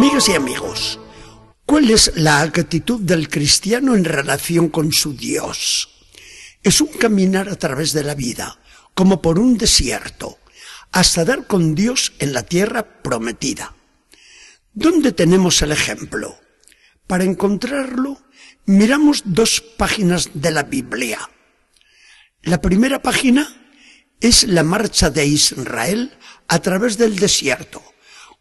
Amigas y amigos, ¿cuál es la actitud del cristiano en relación con su Dios? Es un caminar a través de la vida, como por un desierto, hasta dar con Dios en la tierra prometida. ¿Dónde tenemos el ejemplo? Para encontrarlo, miramos dos páginas de la Biblia. La primera página es la marcha de Israel a través del desierto,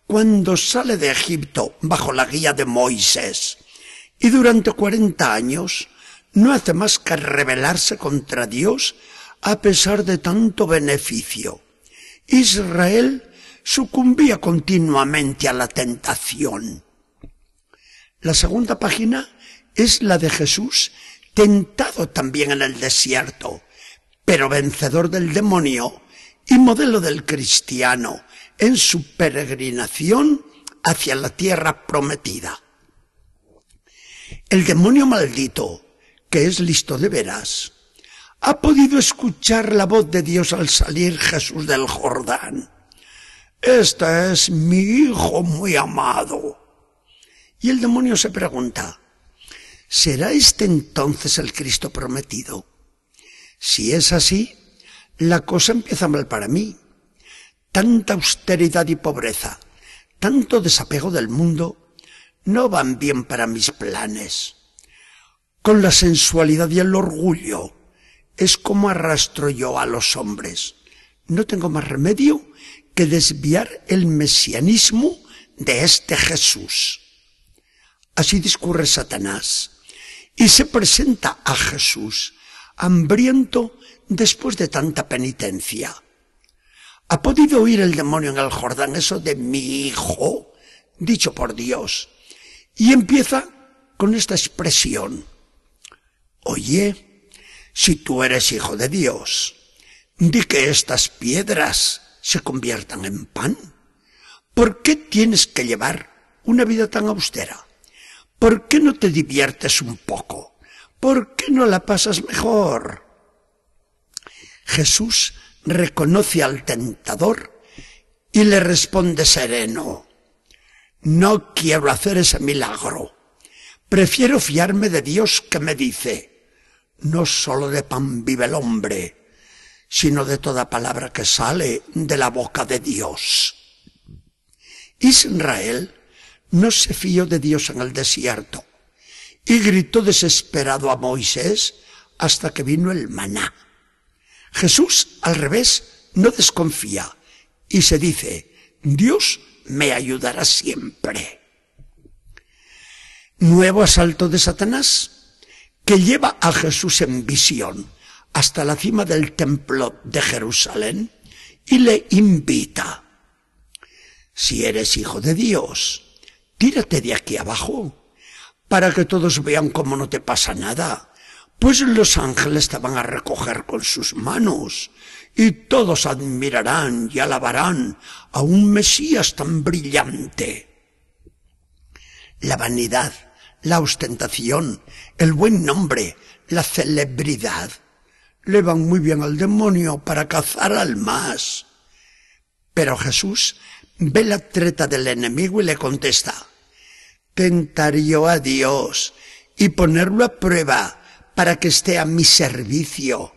cuando sale de Egipto bajo la guía de Moisés, y durante cuarenta años no hace más que rebelarse contra Dios a pesar de tanto beneficio. Israel sucumbía continuamente a la tentación. La segunda página es la de Jesús, tentado también en el desierto, pero vencedor del demonio y modelo del cristiano en su peregrinación hacia la tierra prometida. El demonio maldito, que es listo de veras, ha podido escuchar la voz de Dios al salir Jesús del Jordán. Este es mi hijo muy amado. Y el demonio se pregunta, ¿será este entonces el Cristo prometido? Si es así, la cosa empieza mal para mí. Tanta austeridad y pobreza, tanto desapego del mundo, no van bien para mis planes. Con la sensualidad y el orgullo es como arrastro yo a los hombres. No tengo más remedio que desviar el mesianismo de este Jesús. Así discurre Satanás y se presenta a Jesús hambriento después de tanta penitencia. ¿Ha podido oír el demonio en el Jordán eso de mi hijo, dicho por Dios? Y empieza con esta expresión. Oye, si tú eres hijo de Dios, di que estas piedras se conviertan en pan. ¿Por qué tienes que llevar una vida tan austera? ¿Por qué no te diviertes un poco? ¿Por qué no la pasas mejor? Jesús reconoce al tentador y le responde sereno, no quiero hacer ese milagro. Prefiero fiarme de Dios que me dice, no solo de pan vive el hombre, sino de toda palabra que sale de la boca de Dios. Israel no se fió de Dios en el desierto y gritó desesperado a Moisés hasta que vino el maná. Jesús, al revés, no desconfía y se dice, Dios me ayudará siempre. Nuevo asalto de Satanás que lleva a Jesús en visión hasta la cima del templo de Jerusalén y le invita. Si eres hijo de Dios, tírate de aquí abajo para que todos vean cómo no te pasa nada pues los ángeles te van a recoger con sus manos, y todos admirarán y alabarán a un Mesías tan brillante. La vanidad, la ostentación, el buen nombre, la celebridad, le van muy bien al demonio para cazar almas. Pero Jesús ve la treta del enemigo y le contesta, tentaría a Dios y ponerlo a prueba para que esté a mi servicio,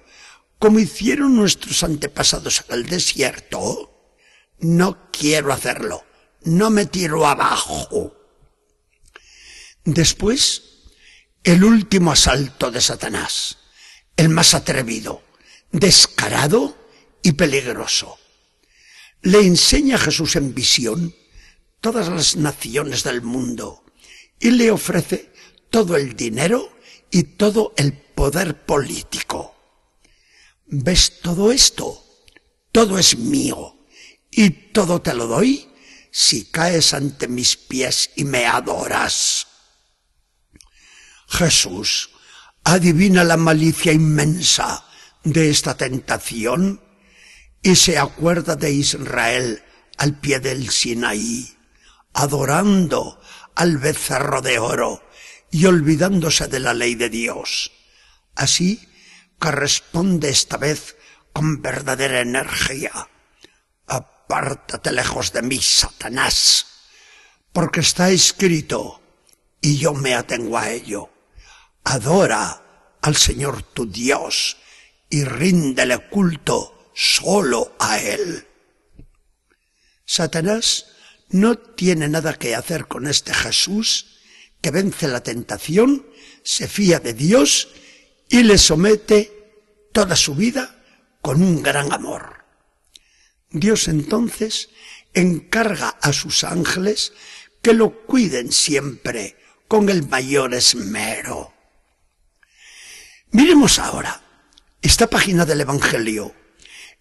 como hicieron nuestros antepasados en el desierto? No quiero hacerlo. No me tiro abajo. Después, el último asalto de Satanás, el más atrevido, descarado y peligroso. Le enseña a Jesús en visión todas las naciones del mundo y le ofrece todo el dinero y todo el poder político. ¿Ves todo esto? Todo es mío y todo te lo doy si caes ante mis pies y me adoras. Jesús adivina la malicia inmensa de esta tentación y se acuerda de Israel al pie del Sinaí, adorando al becerro de oro y olvidándose de la ley de Dios. Así que responde esta vez con verdadera energía. Apártate lejos de mí, Satanás, porque está escrito, y yo me atengo a ello. Adora al Señor tu Dios y ríndele culto solo a Él. Satanás no tiene nada que hacer con este Jesús que vence la tentación, se fía de Dios y le somete toda su vida con un gran amor. Dios entonces encarga a sus ángeles que lo cuiden siempre con el mayor esmero. Miremos ahora, esta página del Evangelio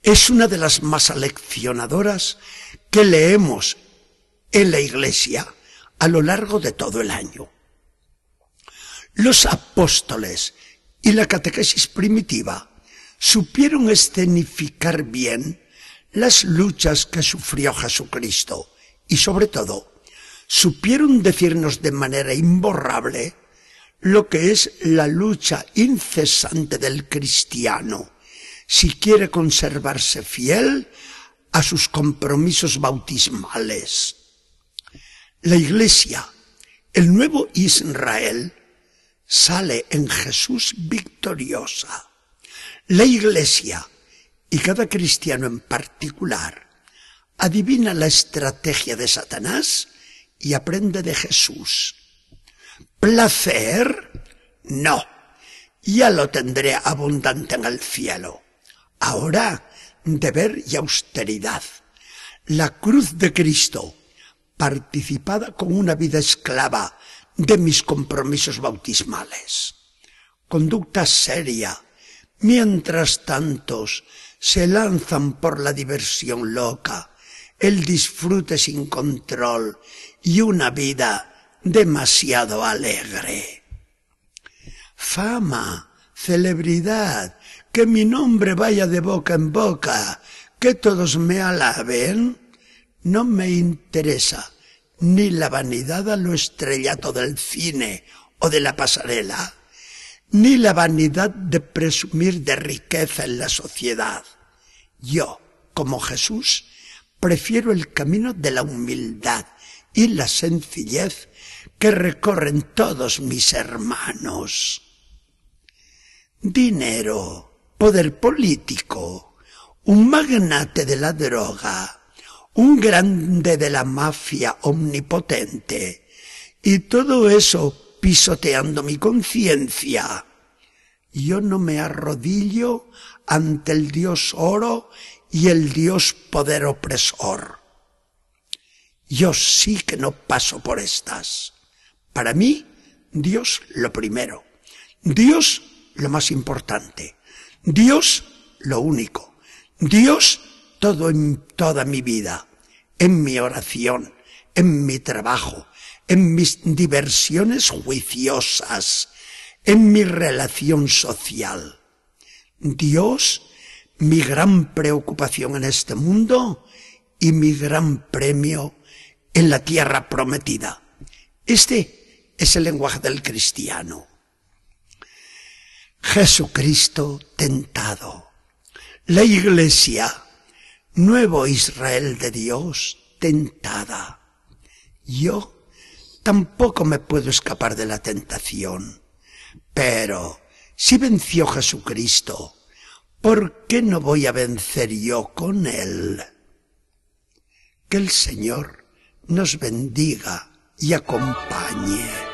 es una de las más aleccionadoras que leemos en la Iglesia a lo largo de todo el año. Los apóstoles y la catequesis primitiva supieron escenificar bien las luchas que sufrió Jesucristo y sobre todo supieron decirnos de manera imborrable lo que es la lucha incesante del cristiano si quiere conservarse fiel a sus compromisos bautismales. La Iglesia, el nuevo Israel, sale en Jesús victoriosa. La Iglesia, y cada cristiano en particular, adivina la estrategia de Satanás y aprende de Jesús. Placer, no. Ya lo tendré abundante en el cielo. Ahora, deber y austeridad. La cruz de Cristo, participada con una vida esclava de mis compromisos bautismales. Conducta seria, mientras tantos se lanzan por la diversión loca, el disfrute sin control y una vida demasiado alegre. Fama, celebridad, que mi nombre vaya de boca en boca, que todos me alaben, no me interesa ni la vanidad a lo estrellato del cine o de la pasarela, ni la vanidad de presumir de riqueza en la sociedad. Yo, como Jesús, prefiero el camino de la humildad y la sencillez que recorren todos mis hermanos. Dinero, poder político, un magnate de la droga, un grande de la mafia omnipotente, y todo eso pisoteando mi conciencia. Yo no me arrodillo ante el Dios oro y el Dios poder opresor. Yo sí que no paso por estas. Para mí, Dios lo primero. Dios lo más importante. Dios lo único. Dios todo en toda mi vida, en mi oración, en mi trabajo, en mis diversiones juiciosas, en mi relación social. Dios, mi gran preocupación en este mundo y mi gran premio en la tierra prometida. Este es el lenguaje del cristiano. Jesucristo tentado. La iglesia nuevo Israel de Dios, tentada. Yo tampoco me puedo escapar de la tentación. Pero si venció Jesucristo, ¿por qué no voy a vencer yo con Él? Que el Señor nos bendiga y acompañe.